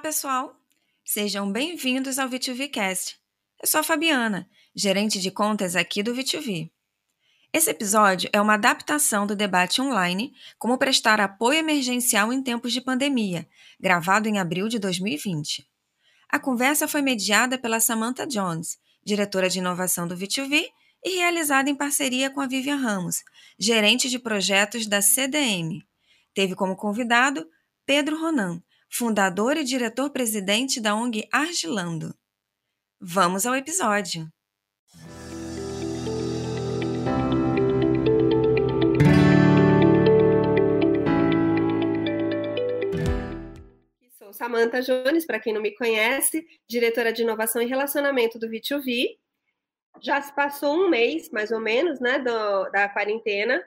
pessoal! Sejam bem-vindos ao V2Vcast. Eu sou a Fabiana, gerente de contas aqui do V2V. Esse episódio é uma adaptação do debate online Como prestar apoio emergencial em tempos de pandemia, gravado em abril de 2020. A conversa foi mediada pela Samantha Jones, diretora de inovação do V2V, e realizada em parceria com a Vivian Ramos, gerente de projetos da CDM. Teve como convidado Pedro Ronan, fundador e diretor-presidente da ONG Argilando. Vamos ao episódio. Sou Samantha Jones, para quem não me conhece, diretora de inovação e relacionamento do V2V. Já se passou um mês, mais ou menos, né, do, da quarentena,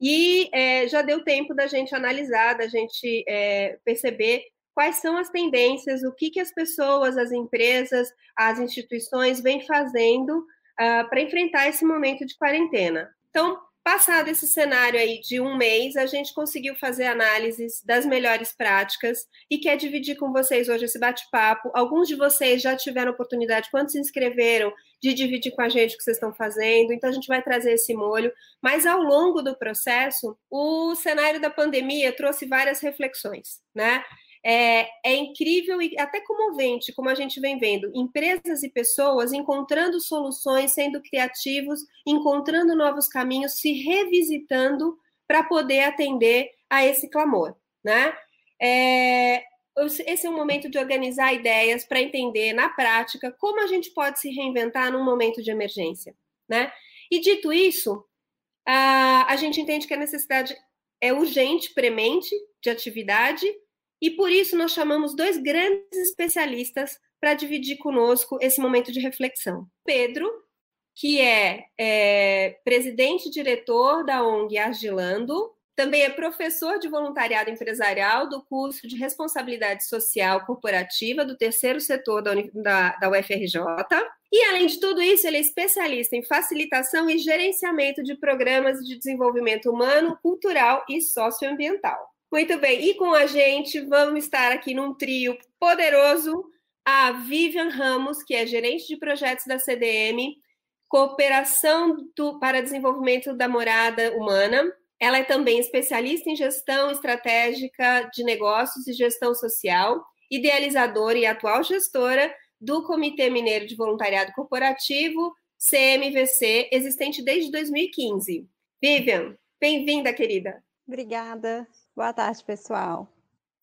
e é, já deu tempo da gente analisar, da gente é, perceber quais são as tendências, o que, que as pessoas, as empresas, as instituições vêm fazendo uh, para enfrentar esse momento de quarentena. Então, passado esse cenário aí de um mês, a gente conseguiu fazer análises das melhores práticas e quer dividir com vocês hoje esse bate-papo. Alguns de vocês já tiveram oportunidade, quando se inscreveram, de dividir com a gente o que vocês estão fazendo, então a gente vai trazer esse molho. Mas ao longo do processo, o cenário da pandemia trouxe várias reflexões, né? É, é, incrível e até comovente, como a gente vem vendo, empresas e pessoas encontrando soluções, sendo criativos, encontrando novos caminhos, se revisitando para poder atender a esse clamor, né? É, esse é um momento de organizar ideias para entender na prática como a gente pode se reinventar num momento de emergência, né? E dito isso, a, a gente entende que a necessidade é urgente, premente de atividade e por isso nós chamamos dois grandes especialistas para dividir conosco esse momento de reflexão. Pedro, que é, é presidente e diretor da ONG Agilando, também é professor de voluntariado empresarial do curso de responsabilidade social corporativa do terceiro setor da, da, da, UFRJ. E, além de tudo isso, ele é especialista em facilitação e gerenciamento de programas de desenvolvimento humano, cultural e socioambiental. Muito bem, e com a gente vamos estar aqui num trio poderoso, a Vivian Ramos, que é gerente de projetos da CDM, Cooperação do, para Desenvolvimento da Morada Humana. Ela é também especialista em gestão estratégica de negócios e gestão social, idealizadora e atual gestora do Comitê Mineiro de Voluntariado Corporativo, CMVC, existente desde 2015. Vivian, bem-vinda, querida. Obrigada. Boa tarde, pessoal.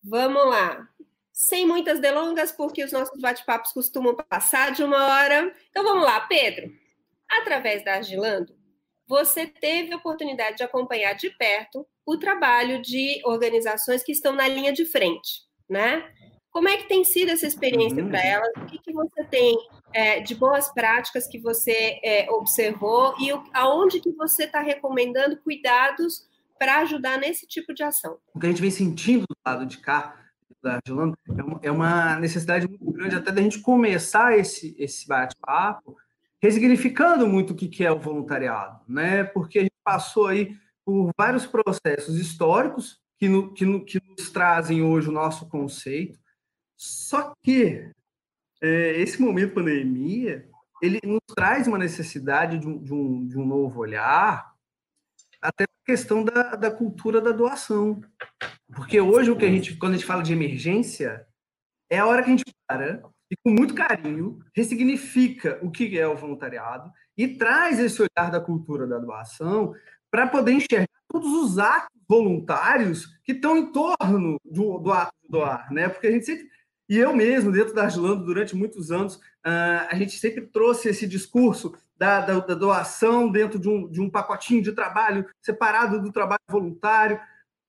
Vamos lá. Sem muitas delongas, porque os nossos bate-papos costumam passar de uma hora. Então vamos lá, Pedro. Através da Agilando, você teve a oportunidade de acompanhar de perto o trabalho de organizações que estão na linha de frente, né? Como é que tem sido essa experiência uhum. para elas? O que, que você tem é, de boas práticas que você é, observou e o, aonde que você está recomendando cuidados para ajudar nesse tipo de ação. O que a gente vem sentindo do lado de cá, da Argelando, é, é uma necessidade muito grande até da gente começar esse, esse bate-papo resignificando muito o que é o voluntariado, né? Porque a gente passou aí por vários processos históricos que, no, que, no, que nos trazem hoje o nosso conceito, só que é, esse momento pandemia ele nos traz uma necessidade de um, de um, de um novo olhar, até a questão da, da cultura da doação. Porque hoje o que a gente, quando a gente fala de emergência, é a hora que a gente para e com muito carinho ressignifica o que é o voluntariado e traz esse olhar da cultura da doação para poder enxergar todos os atos voluntários que estão em torno do, do ato de doar, né? Porque a gente sempre e eu mesmo, dentro da Agilando, durante muitos anos, uh, a gente sempre trouxe esse discurso da, da, da doação dentro de um, de um pacotinho de trabalho separado do trabalho voluntário.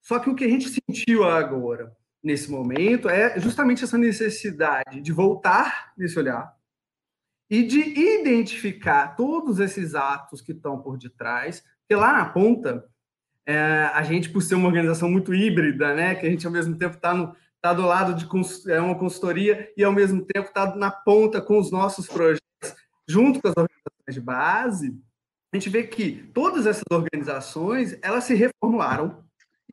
Só que o que a gente sentiu agora, nesse momento, é justamente essa necessidade de voltar nesse olhar e de identificar todos esses atos que estão por detrás, porque lá na ponta, é, a gente, por ser uma organização muito híbrida, né, que a gente ao mesmo tempo está tá do lado de é uma consultoria e ao mesmo tempo está na ponta com os nossos projetos, junto com as organizações de base, a gente vê que todas essas organizações elas se reformularam.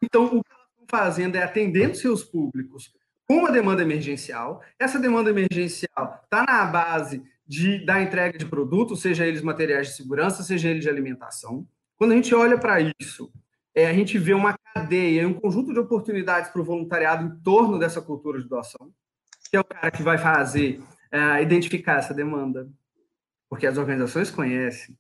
Então, o que elas estão fazendo é atendendo seus públicos com uma demanda emergencial. Essa demanda emergencial está na base de, da entrega de produtos, seja eles materiais de segurança, seja eles de alimentação. Quando a gente olha para isso, é, a gente vê uma cadeia, um conjunto de oportunidades para o voluntariado em torno dessa cultura de doação, que é o cara que vai fazer, é, identificar essa demanda, porque as organizações conhecem,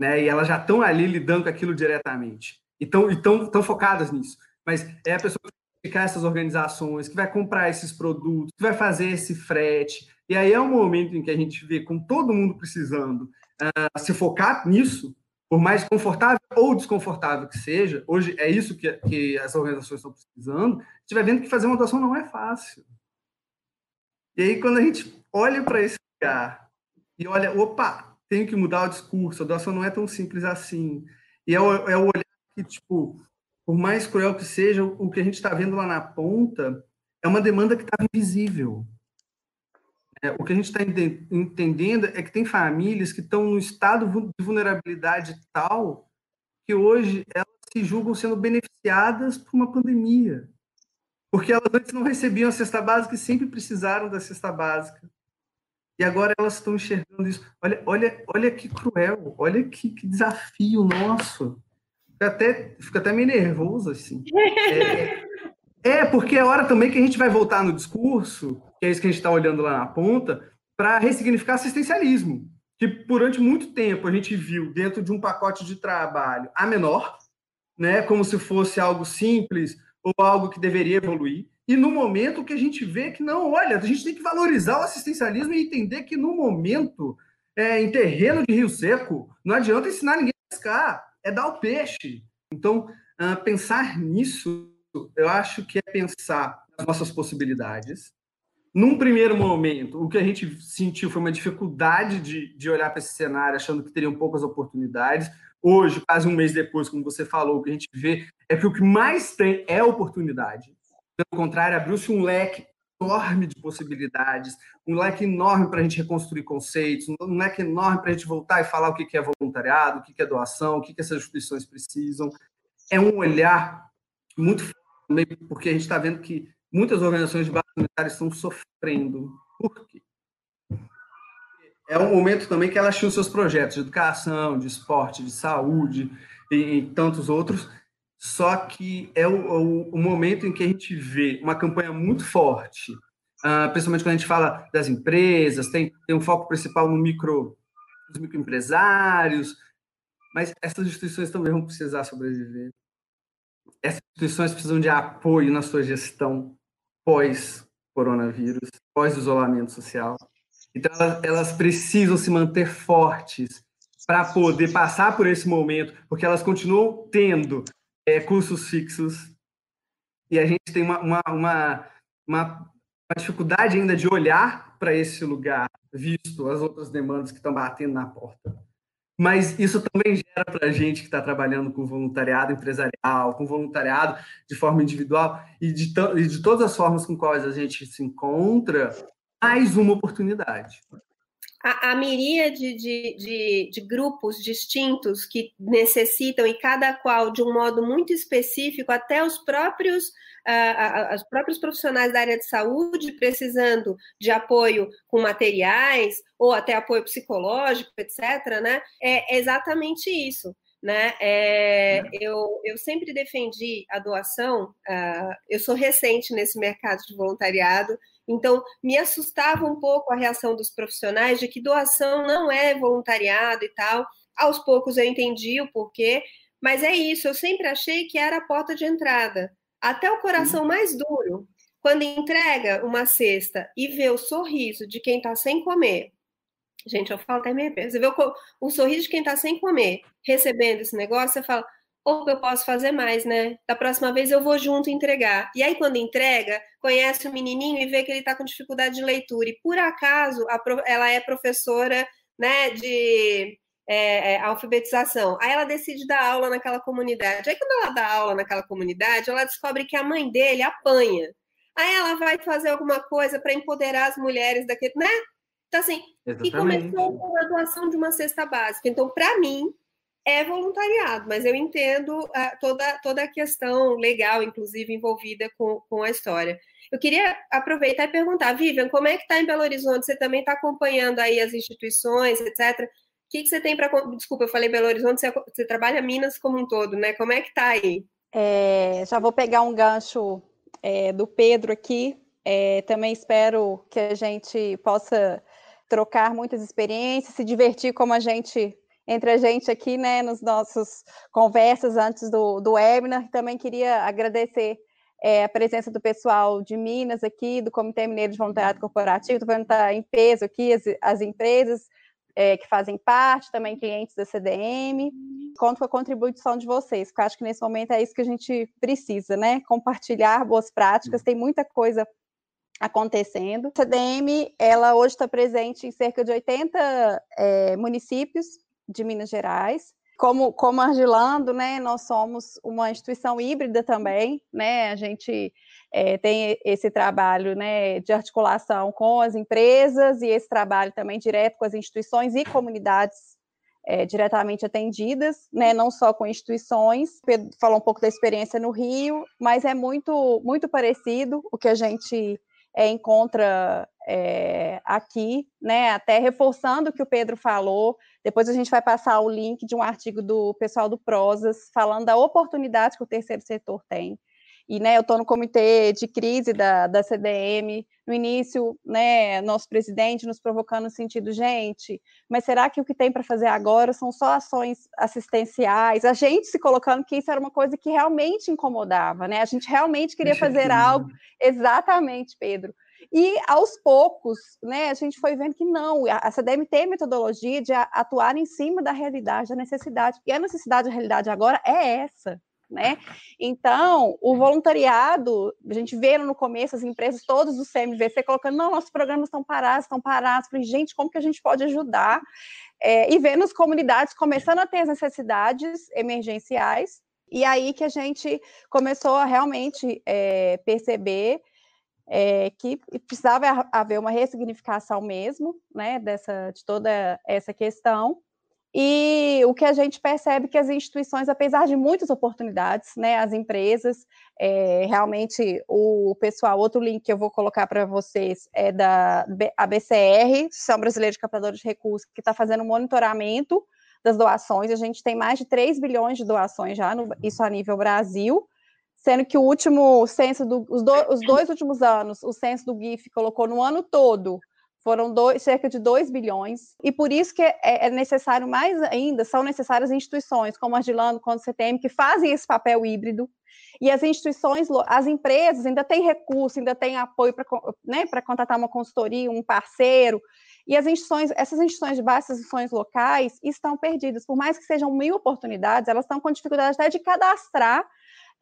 né, e elas já estão ali lidando com aquilo diretamente, e estão focadas nisso. Mas é a pessoa que ficar essas organizações, que vai comprar esses produtos, que vai fazer esse frete. E aí é um momento em que a gente vê com todo mundo precisando uh, se focar nisso, por mais confortável ou desconfortável que seja, hoje é isso que, que as organizações estão precisando, a gente vai vendo que fazer uma doação não é fácil. E aí, quando a gente olha para esse lugar e olha, opa, tenho que mudar o discurso, a doação não é tão simples assim. E é o, é o olhar que, tipo, por mais cruel que seja, o que a gente está vendo lá na ponta é uma demanda que estava invisível. É, o que a gente está entendendo é que tem famílias que estão no estado de vulnerabilidade tal que hoje elas se julgam sendo beneficiadas por uma pandemia. Porque elas antes não recebiam a cesta básica e sempre precisaram da cesta básica. E agora elas estão enxergando isso. Olha, olha, olha que cruel, olha que, que desafio nosso fica até, fica até meio nervoso, assim. É, é, porque é hora também que a gente vai voltar no discurso, que é isso que a gente está olhando lá na ponta, para ressignificar assistencialismo, que durante muito tempo a gente viu dentro de um pacote de trabalho a menor, né, como se fosse algo simples ou algo que deveria evoluir, e no momento que a gente vê que não, olha, a gente tem que valorizar o assistencialismo e entender que no momento, é, em terreno de rio seco, não adianta ensinar ninguém a pescar é dar o peixe. Então, uh, pensar nisso, eu acho que é pensar nas nossas possibilidades. Num primeiro momento, o que a gente sentiu foi uma dificuldade de, de olhar para esse cenário, achando que teriam poucas oportunidades. Hoje, quase um mês depois, como você falou, o que a gente vê é que o que mais tem é oportunidade. Pelo contrário, abriu-se um leque enorme de possibilidades, um leque enorme para a gente reconstruir conceitos, um leque enorme para a gente voltar e falar o que é voluntariado, o que é doação, o que essas instituições precisam. É um olhar muito forte, porque a gente está vendo que muitas organizações de base humanitária estão sofrendo. Por quê? É um momento também que elas tinham seus projetos de educação, de esporte, de saúde e, e tantos outros, só que é o, o, o, momento em que a gente vê uma campanha muito forte, uh, principalmente quando a gente fala das empresas, tem, tem um foco principal no micro, nos microempresários, mas essas instituições também vão precisar sobreviver. Essas instituições precisam de apoio na sua gestão pós-coronavírus, pós-isolamento social. Então, elas, elas precisam se manter fortes para poder passar por esse momento, porque elas continuam tendo é, cursos fixos e a gente tem uma, uma, uma, uma dificuldade ainda de olhar para esse lugar, visto as outras demandas que estão batendo na porta. Mas isso também gera para a gente que está trabalhando com voluntariado empresarial, com voluntariado de forma individual e de, e de todas as formas com quais a gente se encontra, mais uma oportunidade a, a miríade de, de, de, grupos distintos que necessitam, e cada qual de um modo muito específico, até os próprios, uh, os próprios profissionais da área de saúde precisando de apoio com materiais, ou até apoio psicológico, etc., né? É exatamente isso. Né? É, eu, eu sempre defendi a doação, uh, eu sou recente nesse mercado de voluntariado, então, me assustava um pouco a reação dos profissionais de que doação não é voluntariado e tal. Aos poucos eu entendi o porquê, mas é isso, eu sempre achei que era a porta de entrada. Até o coração mais duro, quando entrega uma cesta e vê o sorriso de quem está sem comer. Gente, eu falo até meio Você vê o, o sorriso de quem está sem comer, recebendo esse negócio, você fala: ou eu posso fazer mais, né? Da próxima vez eu vou junto entregar. E aí, quando entrega, conhece o menininho e vê que ele está com dificuldade de leitura. E por acaso ela é professora né, de é, é, alfabetização. Aí ela decide dar aula naquela comunidade. Aí, quando ela dá aula naquela comunidade, ela descobre que a mãe dele apanha. Aí ela vai fazer alguma coisa para empoderar as mulheres daquele, né? Então, assim, Exatamente. e começou com a doação de uma cesta básica. Então, para mim, é voluntariado, mas eu entendo uh, toda, toda a questão legal, inclusive, envolvida com, com a história. Eu queria aproveitar e perguntar, Vivian, como é que está em Belo Horizonte? Você também está acompanhando aí as instituições, etc. O que, que você tem para. Desculpa, eu falei Belo Horizonte, você, você, trabalha Minas como um todo, né? Como é que está aí? É, já vou pegar um gancho é, do Pedro aqui. É, também espero que a gente possa trocar muitas experiências, se divertir como a gente entre a gente aqui, né, nos nossos conversas antes do, do webinar. Também queria agradecer é, a presença do pessoal de Minas aqui, do Comitê Mineiro de Voluntariado Corporativo, estou vendo que está em peso aqui as, as empresas é, que fazem parte, também clientes da CDM. Conto com a contribuição de vocês, porque acho que nesse momento é isso que a gente precisa, né? Compartilhar boas práticas, tem muita coisa acontecendo. A CDM, ela hoje está presente em cerca de 80 é, municípios de Minas Gerais. Como, como Argilando, né, nós somos uma instituição híbrida também, né, a gente é, tem esse trabalho, né, de articulação com as empresas e esse trabalho também direto com as instituições e comunidades é, diretamente atendidas, né, não só com instituições. Pedro falou um pouco da experiência no Rio, mas é muito, muito parecido o que a gente é, encontra é, aqui, né? Até reforçando o que o Pedro falou. Depois a gente vai passar o link de um artigo do pessoal do Prosas falando da oportunidade que o terceiro setor tem. E né, eu estou no comitê de crise da, da CDM. No início, né, nosso presidente nos provocando no sentido, gente, mas será que o que tem para fazer agora são só ações assistenciais? A gente se colocando que isso era uma coisa que realmente incomodava, né? A gente realmente queria fazer algo. Exatamente, Pedro. E aos poucos, né, a gente foi vendo que não, a CDM tem metodologia de atuar em cima da realidade, da necessidade. E a necessidade, a realidade agora é essa. Né? Então, o voluntariado, a gente vê no começo as empresas, todos do CMVC, colocando, não, nossos programas estão parados, estão parados. Falei, gente, como que a gente pode ajudar? É, e vendo as comunidades começando a ter as necessidades emergenciais, e aí que a gente começou a realmente é, perceber é, que precisava haver uma ressignificação mesmo, né, dessa, de toda essa questão. E o que a gente percebe que as instituições, apesar de muitas oportunidades, né, as empresas, é, realmente o pessoal, outro link que eu vou colocar para vocês é da ABCR, São Brasileira de Captadores de Recursos, que está fazendo um monitoramento das doações. A gente tem mais de 3 bilhões de doações já, no, isso a nível Brasil, sendo que o último censo, do, os, do, os dois últimos anos, o censo do GIF colocou no ano todo, foram dois, cerca de 2 bilhões, e por isso que é, é, necessário mais ainda, são necessárias instituições como a Gilando, quando você tem, que fazem esse papel híbrido, e as instituições, as empresas ainda têm recurso, ainda têm apoio para né, contratar uma consultoria, um parceiro, e as instituições, essas instituições de base, instituições locais, estão perdidas, por mais que sejam mil oportunidades, elas estão com dificuldade até de cadastrar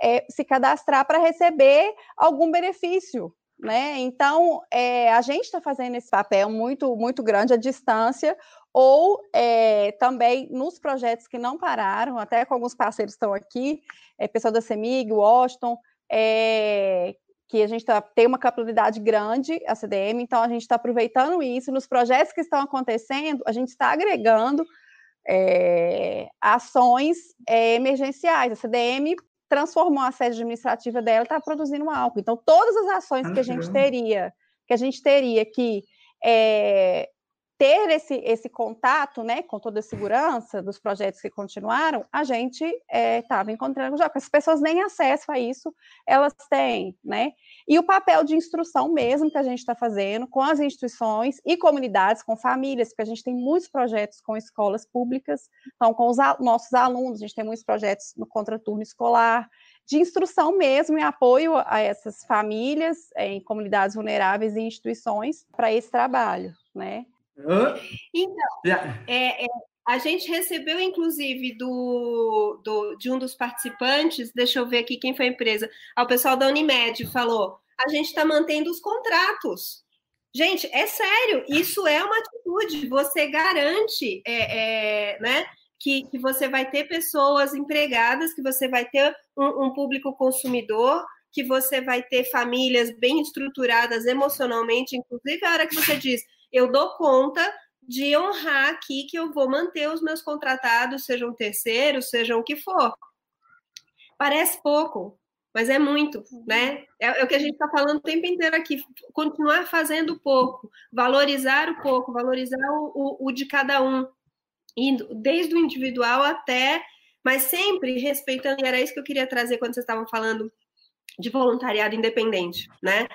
é, se cadastrar para receber algum benefício. Né? Então, é, a gente está fazendo esse papel muito, muito grande à distância, ou é, também nos projetos que não pararam, até com alguns parceiros estão aqui, é, pessoal da CEMIG, Washington, é, que a gente tá, tem uma capilaridade grande, a CDM, então a gente está aproveitando isso. Nos projetos que estão acontecendo, a gente está agregando é, ações é, emergenciais. A CDM transformou a sede administrativa dela, está produzindo álcool. Então, todas as ações que a gente teria, que a gente teria que é, ter esse, esse contato, né, com toda a segurança dos projetos que continuaram, a gente estava é, encontrando já, as pessoas nem acesso a isso elas têm, né? E o papel de instrução mesmo que a gente está fazendo com as instituições e comunidades, com famílias, porque a gente tem muitos projetos com escolas públicas, então com os nossos alunos, a gente tem muitos projetos no contraturno escolar, de instrução mesmo e apoio a essas famílias é, em comunidades vulneráveis e instituições para esse trabalho, né? Então, é, é, a gente recebeu, inclusive, do, do, de um dos participantes, deixa eu ver aqui quem foi a empresa, ao pessoal da Unimed, falou: a gente está mantendo os contratos. Gente, é sério, isso é uma atitude, você garante é, é, né, que, que você vai ter pessoas empregadas, que você vai ter um, um público consumidor, que você vai ter famílias bem estruturadas emocionalmente, inclusive a hora que você diz eu dou conta de honrar aqui que eu vou manter os meus contratados, sejam terceiros, sejam o que for. Parece pouco, mas é muito, né? É, é o que a gente está falando o tempo inteiro aqui. Continuar fazendo pouco, valorizar o pouco, valorizar o, o, o de cada um, indo desde o individual até, mas sempre respeitando, e era isso que eu queria trazer quando vocês estavam falando de voluntariado independente, né?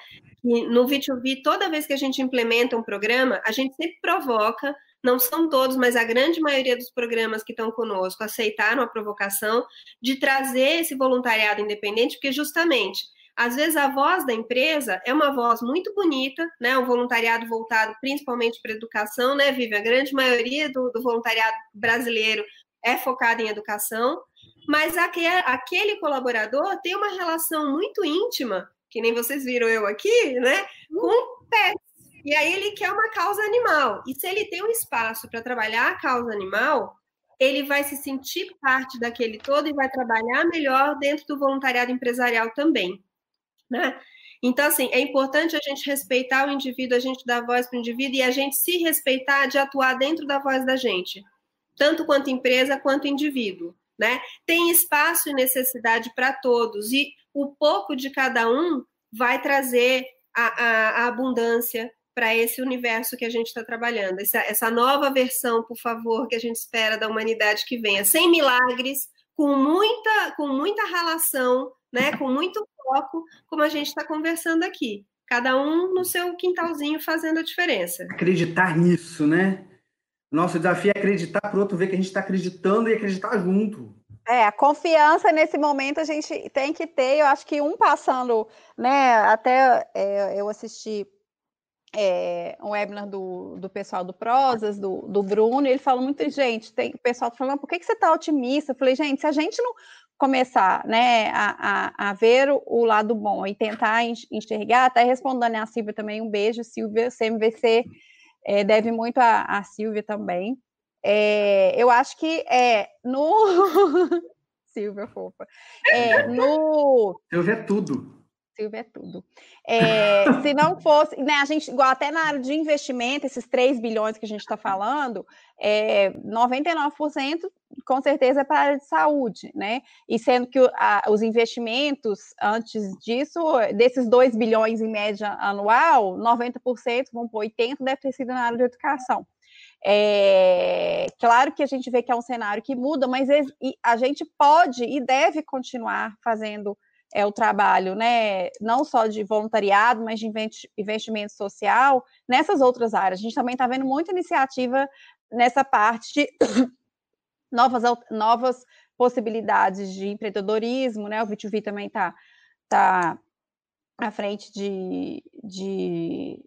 No V2V, toda vez que a gente implementa um programa, a gente sempre provoca não são todos, mas a grande maioria dos programas que estão conosco aceitaram a provocação de trazer esse voluntariado independente, porque justamente às vezes a voz da empresa é uma voz muito bonita, né? Um voluntariado voltado principalmente para educação, né, Vivi? A grande maioria do, do voluntariado brasileiro é focado em educação, mas aquele, aquele colaborador tem uma relação muito íntima, que nem vocês viram eu aqui, né? Com pets. E aí ele quer uma causa animal. E se ele tem um espaço para trabalhar a causa animal, ele vai se sentir parte daquele todo e vai trabalhar melhor dentro do voluntariado empresarial também, né? Então, assim, é importante a gente respeitar o indivíduo, a gente dar voz para o indivíduo e a gente se respeitar de atuar dentro da voz da gente, tanto quanto empresa quanto indivíduo, né? Tem espaço e necessidade para todos e o pouco de cada um vai trazer a, a, a abundância, para esse universo que a gente está trabalhando. Essa, essa nova versão, por favor, que a gente espera da humanidade que venha, sem milagres, com muita, com muita relação, né, com muito foco, como a gente está conversando aqui. Cada um no seu quintalzinho fazendo a diferença. Acreditar nisso, né? Nosso desafio é acreditar para o outro ver que a gente está acreditando e acreditar junto. É, a confiança nesse momento a gente tem que ter. Eu acho que um passando, né? Até é, eu assisti é, um webinar do, do pessoal do Prosas, do, do Bruno, ele falou muito, gente, tem o pessoal tá falando, por que, que você está otimista? Eu falei, gente, se a gente não começar né, a, a, a ver o, o, lado bom e tentar enxergar, até respondendo a Silvia também, um beijo, Silvia, CMVC é, deve muito a, a Silvia também. É, eu acho que é no. Silvia, fofa. É, no. Silvia é tudo. Silvia é tudo. É, se não fosse, né, a gente, igual até na área de investimento, esses 3 bilhões que a gente está falando, é, 99% com certeza é para a área de saúde, né? E sendo que a, os investimentos antes disso, desses 2 bilhões em média anual, 90% vão para 80% deve ter sido na área de educação. É, claro que a gente vê que é um cenário que muda, mas a gente pode e deve continuar fazendo é o trabalho, né, não só de voluntariado, mas de investimento social nessas outras áreas. A gente também está vendo muita iniciativa nessa parte de novas, novas possibilidades de empreendedorismo, né? O V2V também está tá à frente de, de,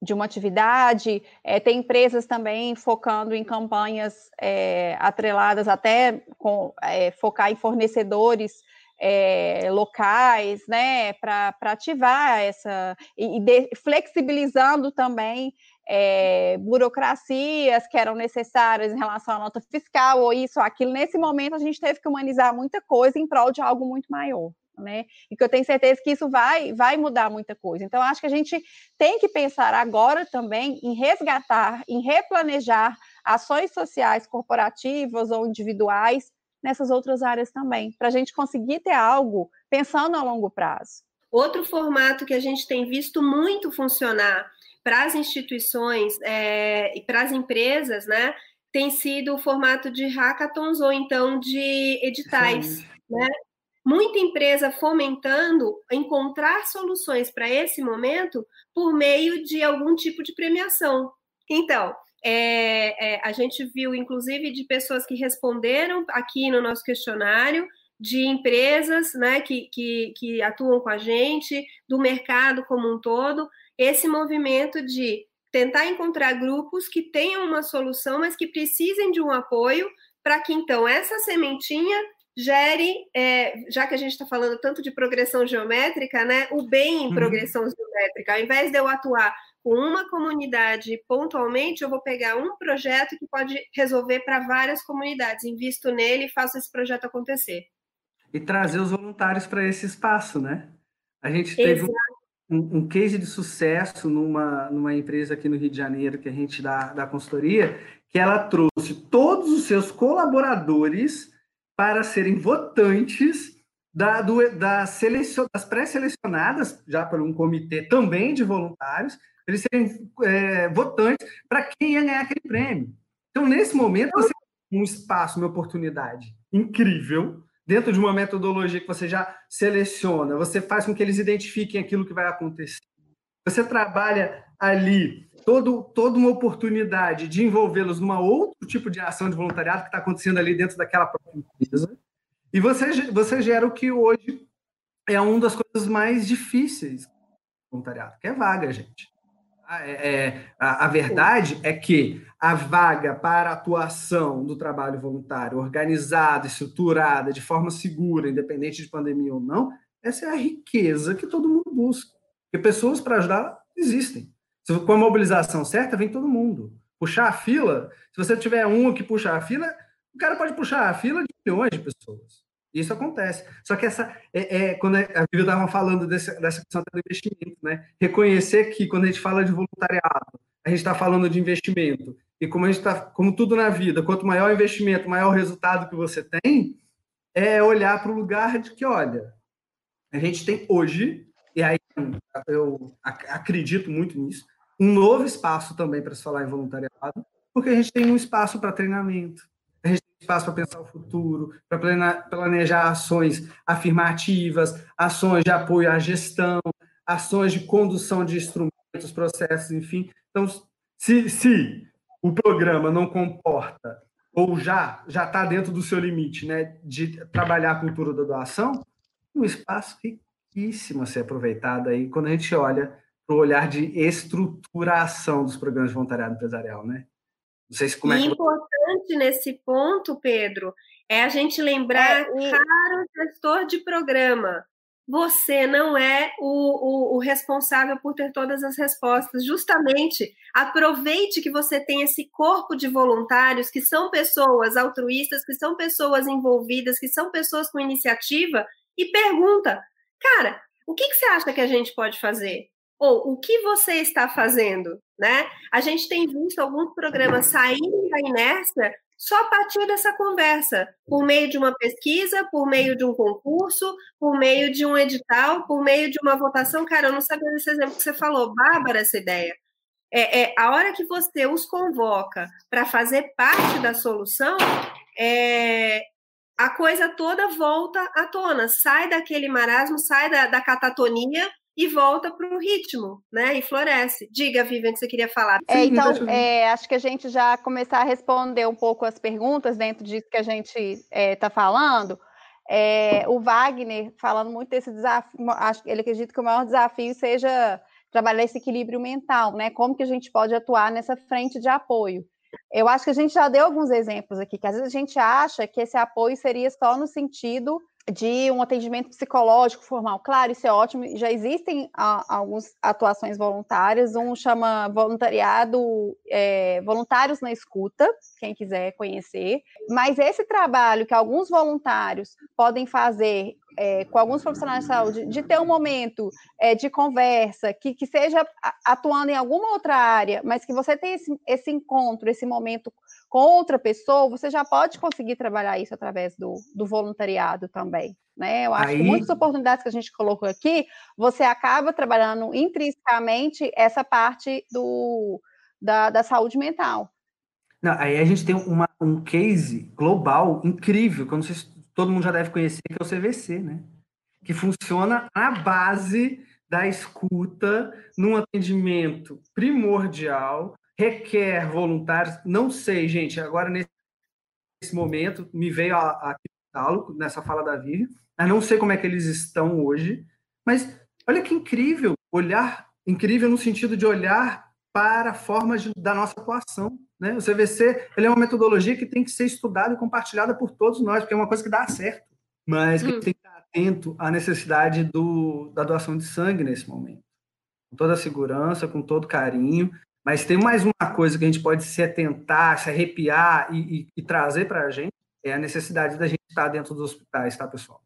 de uma atividade. É, tem empresas também focando em campanhas é, atreladas até com é, focar em fornecedores é, locais, né, para ativar essa e, de, flexibilizando também é, burocracias que eram necessárias em relação à nota fiscal ou isso ou aquilo. Nesse momento a gente teve que humanizar muita coisa em prol de algo muito maior. Né? E que eu tenho certeza que isso vai, vai mudar muita coisa. Então, acho que a gente tem que pensar agora também em resgatar, em replanejar ações sociais corporativas ou individuais nessas outras áreas também, para a gente conseguir ter algo pensando a longo prazo. Outro formato que a gente tem visto muito funcionar para as instituições é, e para as empresas, né, tem sido o formato de hackathons ou então de editais, Sim. né? Muita empresa fomentando encontrar soluções para esse momento por meio de algum tipo de premiação. Então, é, é, a gente viu, inclusive, de pessoas que responderam aqui no nosso questionário, de empresas né, que, que, que atuam com a gente, do mercado como um todo, esse movimento de tentar encontrar grupos que tenham uma solução, mas que precisem de um apoio para que então essa sementinha gere, é, já que a gente está falando tanto de progressão geométrica, né, o bem em uhum. progressão uhum. geométrica. Ao invés de eu atuar com uma comunidade pontualmente, eu vou pegar um projeto que pode resolver para várias comunidades, invisto nele e faço esse projeto acontecer. E trazer os voluntários para esse espaço, né? A gente teve um, um, case de sucesso numa, numa empresa aqui no Rio de Janeiro, que a gente dá, da consultoria, que ela trouxe todos os seus colaboradores para serem votantes da, do, da selecion, das pré-selecionadas, já por um comitê também de voluntários, eles serem é, votantes para quem ia ganhar aquele prêmio. Então, nesse momento, você tem um espaço, uma oportunidade incrível, dentro de uma metodologia que você já seleciona, você faz com que eles identifiquem aquilo que vai acontecer. Você trabalha ali todo, toda uma oportunidade de envolvê-los numa outro tipo de ação de voluntariado que está acontecendo ali dentro daquela própria empresa. E você, você gera o que hoje é uma das coisas mais difíceis do voluntariado, que é vaga, gente. É, é, a, a, verdade é que a vaga para atuação do trabalho voluntário organizada, estruturada, de forma segura, independente de pandemia ou não, essa é a riqueza que todo mundo busca. Porque pessoas para ajudar existem. Com a mobilização certa, vem todo mundo. Puxar a fila, se você tiver um que puxa a fila, o cara pode puxar a fila de milhões de pessoas. Isso acontece. Só que essa é, é quando a Vivi estava falando desse, dessa questão do investimento, né? Reconhecer que quando a gente fala de voluntariado, a gente está falando de investimento. E como a gente está, como tudo na vida, quanto maior o investimento, maior o resultado que você tem, é olhar para o lugar de que, olha, a gente tem hoje, e aí eu acredito muito nisso, um novo espaço também para se falar em voluntariado, porque a gente tem um espaço para treinamento, a gente tem espaço para pensar o futuro, para planejar ações afirmativas, ações de apoio à gestão, ações de condução de instrumentos, processos, enfim. Então, se, se o programa não comporta ou já já está dentro do seu limite, né, de trabalhar a cultura da doação, um espaço riquíssimo a ser aproveitado aí quando a gente olha para o olhar de estruturação dos programas de voluntariado empresarial, né? Não sei se como é que... importante nesse ponto, Pedro, é a gente lembrar, é, e... caro gestor de programa, você não é o, o, o, responsável por ter todas as respostas. Justamente, aproveite que você tem esse corpo de voluntários, que são pessoas altruístas, que são pessoas envolvidas, que são pessoas com iniciativa, e pergunta: cara, o que, que você acha que a gente pode fazer? Ou o que você está fazendo? Né? A gente tem visto alguns programas saindo da inércia só a partir dessa conversa, por meio de uma pesquisa, por meio de um concurso, por meio de um edital, por meio de uma votação. Cara, eu não sabia desse exemplo que você falou, bárbara essa ideia. É, é a hora que você os convoca para fazer parte da solução, é, a coisa toda volta à tona, sai daquele marasmo, sai da, da catatonia e volta para o ritmo, né? E floresce. Diga, Vivian, que você queria falar. É, então, é, acho que a gente já começar a responder um pouco as perguntas dentro disso que a gente está é, tá falando. É, o Wagner, falando muito desse desafio, acho, ele acredita que o maior desafio seja trabalhar esse equilíbrio mental, né? Como que a gente pode atuar nessa frente de apoio. Eu acho que a gente já deu alguns exemplos aqui, que às vezes a gente acha que esse apoio seria só no sentido de um atendimento psicológico formal. Claro, isso é ótimo. Já existem algumas atuações voluntárias. Um chama voluntariado é, voluntários na escuta, quem quiser conhecer. Mas esse trabalho que alguns voluntários podem fazer é, com alguns profissionais de saúde, de ter um momento é, de conversa, que, que seja atuando em alguma outra área, mas que você tenha esse, esse encontro, esse momento com outra pessoa, você já pode conseguir trabalhar isso através do, do voluntariado também. Né? Eu acho Aí... que muitas oportunidades que a gente colocou aqui, você acaba trabalhando intrinsecamente essa parte do, da, da saúde mental. Não, aí a gente tem uma, um case global incrível, que eu não sei se todo mundo já deve conhecer, que é o CVC, né? Que funciona à base da escuta num atendimento primordial requer voluntários. Não sei, gente, agora nesse momento me veio a, a nessa fala da Vivi, mas não sei como é que eles estão hoje. Mas olha que incrível, olhar incrível no sentido de olhar para formas de, da nossa atuação. Né? O CVC ele é uma metodologia que tem que ser estudada e compartilhada por todos nós, porque é uma coisa que dá certo, mas que hum. tem que estar atento à necessidade do, da doação de sangue nesse momento. Com toda a segurança, com todo carinho, mas tem mais uma coisa que a gente pode se atentar, se arrepiar e, e, e trazer para a gente, é a necessidade da gente estar dentro dos hospitais, tá, pessoal?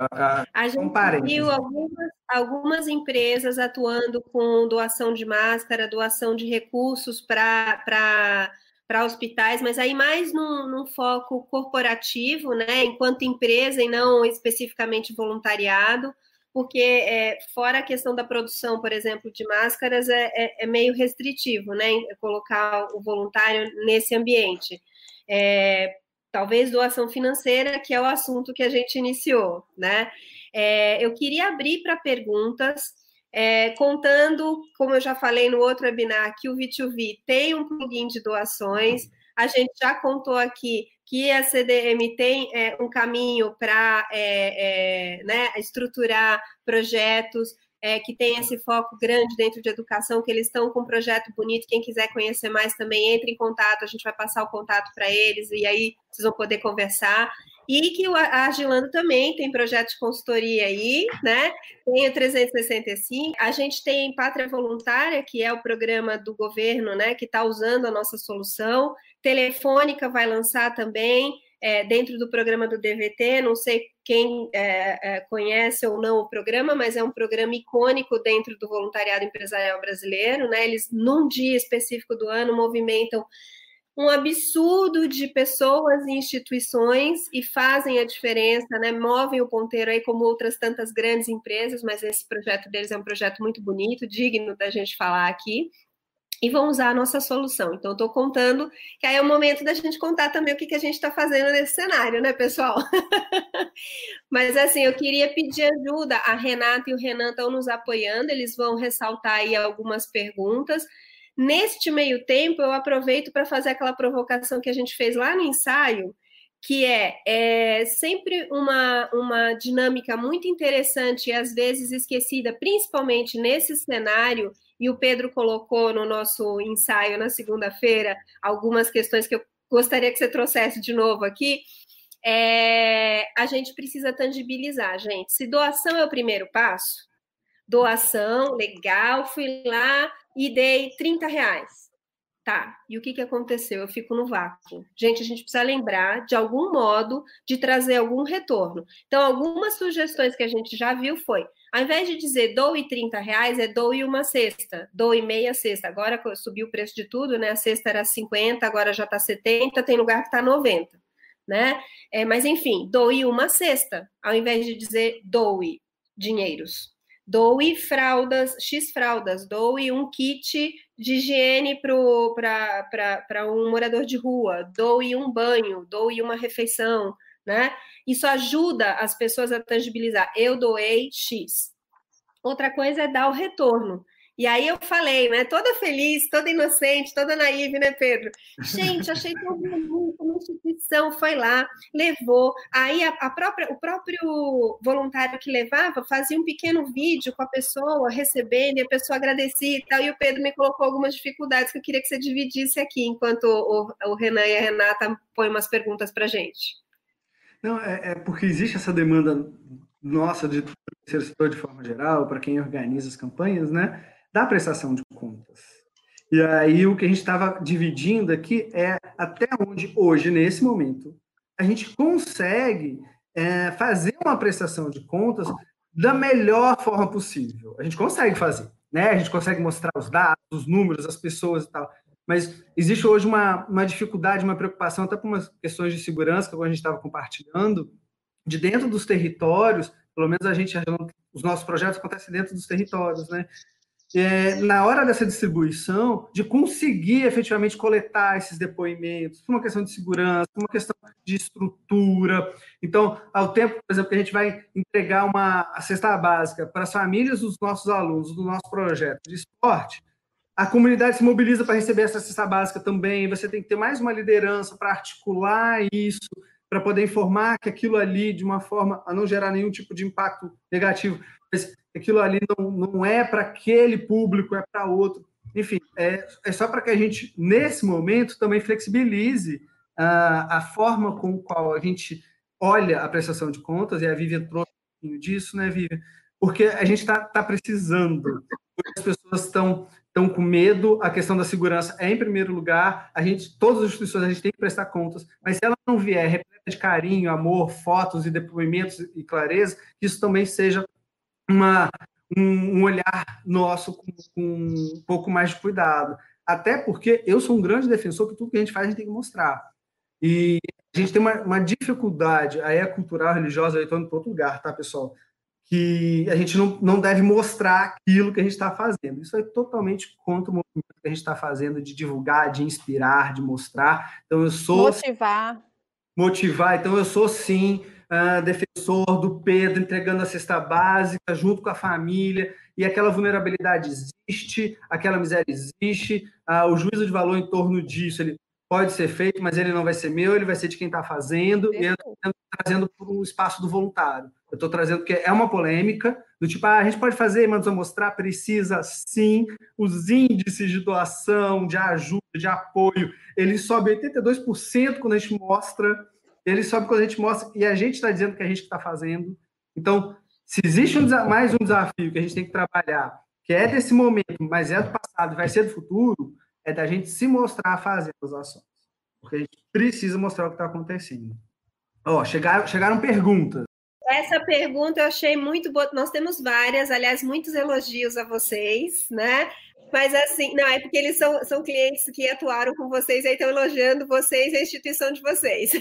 Uh, a gente viu algumas, algumas empresas atuando com doação de máscara, doação de recursos para para hospitais, mas aí mais num, num, foco corporativo, né, enquanto empresa e não especificamente voluntariado, porque é, fora a questão da produção, por exemplo, de máscaras, é, é, é meio restritivo, né, colocar o voluntário nesse ambiente. É, talvez doação financeira, que é o assunto que a gente iniciou, né? É, eu queria abrir para perguntas, é, contando, como eu já falei no outro webinar, que o V2V tem um plugin de doações. A gente já contou aqui que a CDM tem é, um caminho para é, é, né, estruturar projetos é, que tem esse foco grande dentro de educação, que eles estão com um projeto bonito. Quem quiser conhecer mais também, entre em contato, a gente vai passar o contato para eles e aí vocês vão poder conversar. E que a Agilando também tem projeto de consultoria aí, né? Tem o 365. A gente tem Pátria Voluntária, que é o programa do governo, né? Que está usando a nossa solução. Telefônica vai lançar também é, dentro do programa do DVT. Não sei quem é, é, conhece ou não o programa, mas é um programa icônico dentro do voluntariado empresarial brasileiro. Né? Eles, num dia específico do ano, movimentam um absurdo de pessoas e instituições e fazem a diferença, né? movem o ponteiro aí como outras tantas grandes empresas, mas esse projeto deles é um projeto muito bonito, digno da gente falar aqui e vão usar a nossa solução. Então, estou contando que aí é o momento da gente contar também o que, que a gente está fazendo nesse cenário, né, pessoal? Mas, assim, eu queria pedir ajuda. A Renata e o Renan estão nos apoiando, eles vão ressaltar aí algumas perguntas. Neste meio tempo, eu aproveito para fazer aquela provocação que a gente fez lá no ensaio, que é, é sempre uma, uma dinâmica muito interessante e às vezes esquecida, principalmente nesse cenário e o Pedro colocou no nosso ensaio na segunda-feira algumas questões que eu gostaria que você trouxesse de novo aqui. É, a gente precisa tangibilizar, gente. Se doação é o primeiro passo, doação, legal, fui lá e dei 30 reais. Tá, e o que, que aconteceu? Eu fico no vácuo. Gente, a gente precisa lembrar, de algum modo, de trazer algum retorno. Então, algumas sugestões que a gente já viu foi, ao invés de dizer doe 30 reais, é doe uma cesta, doe meia cesta. Agora subiu o preço de tudo, né? A cesta era 50, agora já está 70, tem lugar que está 90, né? É, mas, enfim, doe uma cesta, ao invés de dizer doe dinheiros. Doe fraldas, X fraldas, doe um kit de higiene para um morador de rua, doe um banho, doe uma refeição, né? Isso ajuda as pessoas a tangibilizar. Eu doei X. Outra coisa é dar o retorno. E aí eu falei, né? Toda feliz, toda inocente, toda naive, né, Pedro? Gente, achei tão bonito, uma instituição foi lá, levou. Aí a, a, própria, o próprio voluntário que levava fazia um pequeno vídeo com a pessoa recebendo, e a pessoa agradecia e tal. E o Pedro me colocou algumas dificuldades que eu queria que você dividisse aqui, enquanto o, o Renan e a Renata põem umas perguntas para gente. Não, é, é porque existe essa demanda nossa de terceiro setor de forma geral, para quem organiza as campanhas, né? Da prestação de contas. E aí o que a gente estava dividindo aqui é até onde hoje, nesse momento, a gente consegue é, fazer uma prestação de contas da melhor forma possível. A gente consegue fazer, né? A gente consegue mostrar os dados, os números, as pessoas e tal. Mas existe hoje uma, uma dificuldade, uma preocupação, até por umas questões de segurança que a gente estava compartilhando, de dentro dos territórios, pelo menos a gente, os nossos projetos acontecem dentro dos territórios, né? É, na hora dessa distribuição, de conseguir efetivamente coletar esses depoimentos, por uma questão de segurança, por uma questão de estrutura. Então, ao tempo, por exemplo, que a gente vai entregar uma cesta básica para as famílias dos nossos alunos, do nosso projeto de esporte, a comunidade se mobiliza para receber essa cesta básica também. Você tem que ter mais uma liderança para articular isso, para poder informar que aquilo ali, de uma forma a não gerar nenhum tipo de impacto negativo, mas aquilo ali não, não é para aquele público, é para outro. Enfim, é, é só para que a gente, nesse momento, também flexibilize a, a forma com qual a gente olha a prestação de contas, e a Vivian trouxe um pouquinho disso, né, Vivian? Porque a gente está tá precisando, as pessoas estão estão com medo, a questão da segurança é em primeiro lugar, a gente, todas as instituições a gente tem que prestar contas, mas se ela não vier repleta de carinho, amor, fotos e depoimentos e clareza, isso também seja uma, um, um olhar nosso com, com, um pouco mais de cuidado. Até porque eu sou um grande defensor que tudo que a gente faz a gente tem que mostrar. E a gente tem uma, uma dificuldade, aí é cultural, religiosa, eu para outro lugar, tá, pessoal? Que a gente não, não deve mostrar aquilo que a gente está fazendo. Isso é totalmente contra o movimento que a gente está fazendo de divulgar, de inspirar, de mostrar. Então, eu sou. Motivar. Motivar. Então, eu sou, sim, uh, defensor do Pedro entregando a cesta básica junto com a família. E aquela vulnerabilidade existe, aquela miséria existe, uh, o juízo de valor em torno disso ele pode ser feito, mas ele não vai ser meu, ele vai ser de quem está fazendo, e eu estou trazendo para o espaço do voluntário. Eu estou trazendo que é uma polêmica, do tipo, ah, a gente pode fazer, mas vamos mostrar, precisa sim. Os índices de doação, de ajuda, de apoio, eles sobem 82% quando a gente mostra, eles sobem quando a gente mostra, e a gente está dizendo que a gente está fazendo. Então, se existe um, mais um desafio que a gente tem que trabalhar, que é desse momento, mas é do passado vai ser do futuro, é da gente se mostrar fazendo as ações. Porque a gente precisa mostrar o que está acontecendo. Ó, chegaram, chegaram perguntas. Essa pergunta eu achei muito boa. Nós temos várias, aliás, muitos elogios a vocês, né? Mas assim, não, é porque eles são, são clientes que atuaram com vocês e estão elogiando vocês e a instituição de vocês.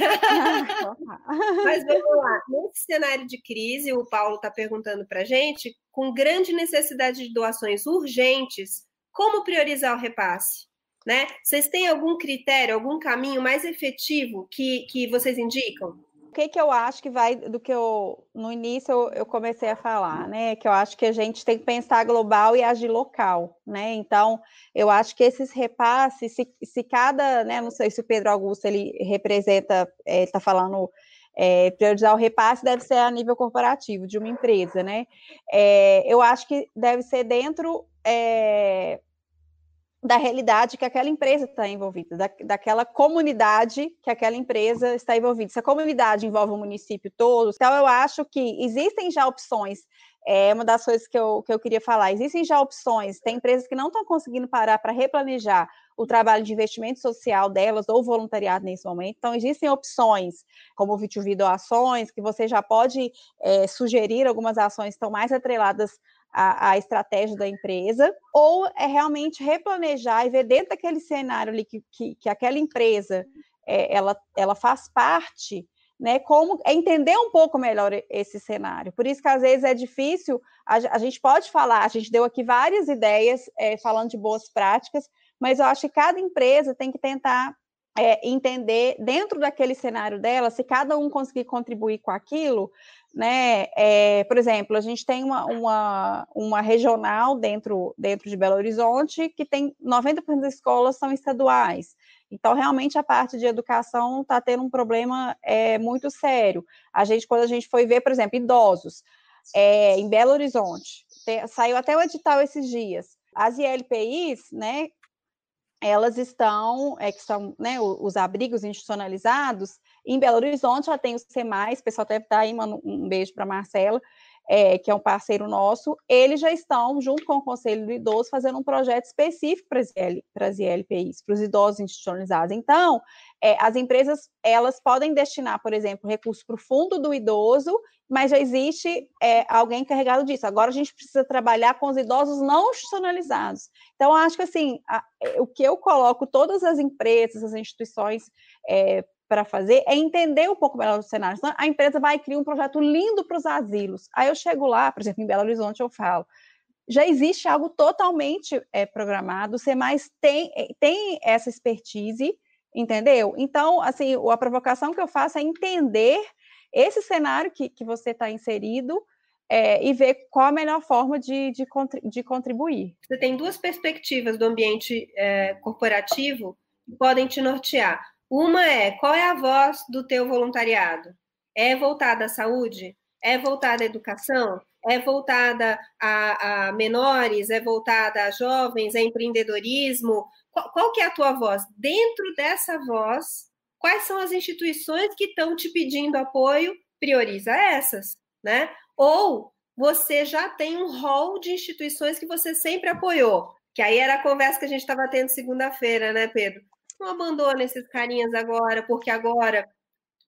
Mas vamos lá. Nesse cenário de crise, o Paulo está perguntando para a gente, com grande necessidade de doações urgentes, como priorizar o repasse? Né? Vocês têm algum critério, algum caminho mais efetivo que, que vocês indicam? Que, que eu acho que vai do que eu no início eu, eu, comecei a falar, né? Que eu acho que a gente tem que pensar global e agir local, né? Então, eu acho que esses repasses, se, se cada, né? Não sei se o Pedro Augusto ele representa, está falando é, priorizar o repasse deve ser a nível corporativo de uma empresa, né? É, eu acho que deve ser dentro é, da realidade que aquela empresa está envolvida, da, daquela comunidade que aquela empresa está envolvida. Se a comunidade envolve o município todo, então eu acho que existem já opções. É uma das coisas que eu, que eu queria falar. Existem já opções. Tem empresas que não estão conseguindo parar para replanejar o trabalho de investimento social delas ou voluntariado nesse momento. Então, existem opções, como o V2V doações, que você já pode é, sugerir algumas ações que estão mais atreladas a, a, estratégia da empresa, ou é realmente replanejar e ver dentro daquele cenário ali que, que, que aquela empresa é, ela, ela faz parte, né? Como é entender um pouco melhor esse cenário. Por isso que às vezes é difícil, a, a gente pode falar, a gente deu aqui várias ideias é, falando de boas práticas, mas eu acho que cada empresa tem que tentar é, entender dentro daquele cenário dela, se cada um conseguir contribuir com aquilo, né? É, por exemplo, a gente tem uma, uma, uma, regional dentro, dentro de Belo Horizonte que tem 90% das escolas são estaduais. Então, realmente, a parte de educação está tendo um problema é, muito sério. A gente, quando a gente foi ver, por exemplo, idosos, é, em Belo Horizonte, saiu até o edital esses dias. As ILPIs, né, elas estão, é, que são né, os abrigos institucionalizados, em Belo Horizonte já tem o SEMAIS, o pessoal deve estar aí, mano, um beijo para Marcela, é, que é um parceiro nosso, eles já estão, junto com o Conselho do Idoso, fazendo um projeto específico para as ILPIs, para os idosos institucionalizados. Então, é, as empresas, elas podem destinar, por exemplo, recursos para o fundo do idoso, mas já existe é, alguém encarregado disso. Agora a gente precisa trabalhar com os idosos não institucionalizados. Então, acho que assim, a, é, o que eu coloco todas as empresas, as instituições é, para fazer é entender um pouco melhor o cenário. Então, a empresa vai criar um projeto lindo para os asilos. Aí eu chego lá, por exemplo, em Belo Horizonte, eu falo. Já existe algo totalmente é, programado, o mais tem, é, tem essa expertise, entendeu? Então, assim, a provocação que eu faço é entender esse cenário que, que você está inserido é, e ver qual a melhor forma de, de, de, contribuir. Você tem duas perspectivas do ambiente é, corporativo que podem te nortear. Uma é qual é a voz do teu voluntariado? É voltada à saúde? É voltada à educação? É voltada a, a menores? É voltada a jovens? É empreendedorismo? Qual, qual que é a tua voz? Dentro dessa voz, quais são as instituições que estão te pedindo apoio? Prioriza essas, né? Ou você já tem um rol de instituições que você sempre apoiou, que aí era a conversa que a gente estava tendo segunda-feira, né, Pedro? Não abandona esses carinhas agora, porque agora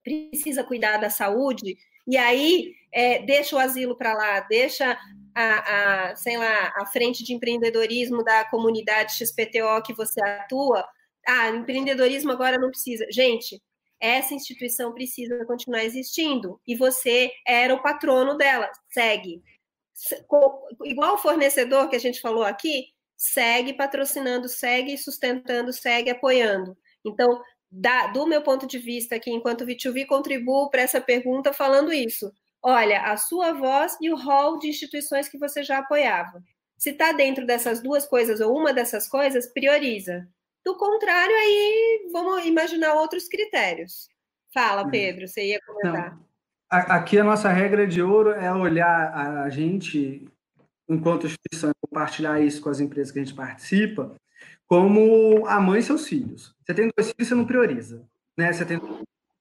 precisa cuidar da saúde, e aí é, deixa o asilo para lá, deixa a, a, sei lá, a frente de empreendedorismo da comunidade XPTO que você atua, ah, empreendedorismo agora não precisa. Gente, essa instituição precisa continuar existindo e você era o patrono dela. Segue. Igual o fornecedor que a gente falou aqui, segue patrocinando, segue sustentando, segue apoiando. Então, da, do meu ponto de vista aqui, enquanto V2V, contribuo para essa pergunta falando isso. Olha, a sua voz e o rol de instituições que você já apoiava. Se está dentro dessas duas coisas ou uma dessas coisas, prioriza. Do contrário, aí vamos imaginar outros critérios. Fala, hum. Pedro, você ia comentar. Não. Aqui a nossa regra de ouro é olhar a gente, enquanto instituição, compartilhar isso com as empresas que a gente participa, como a mãe e seus filhos. Você tem dois filhos, você não prioriza, né? Você tem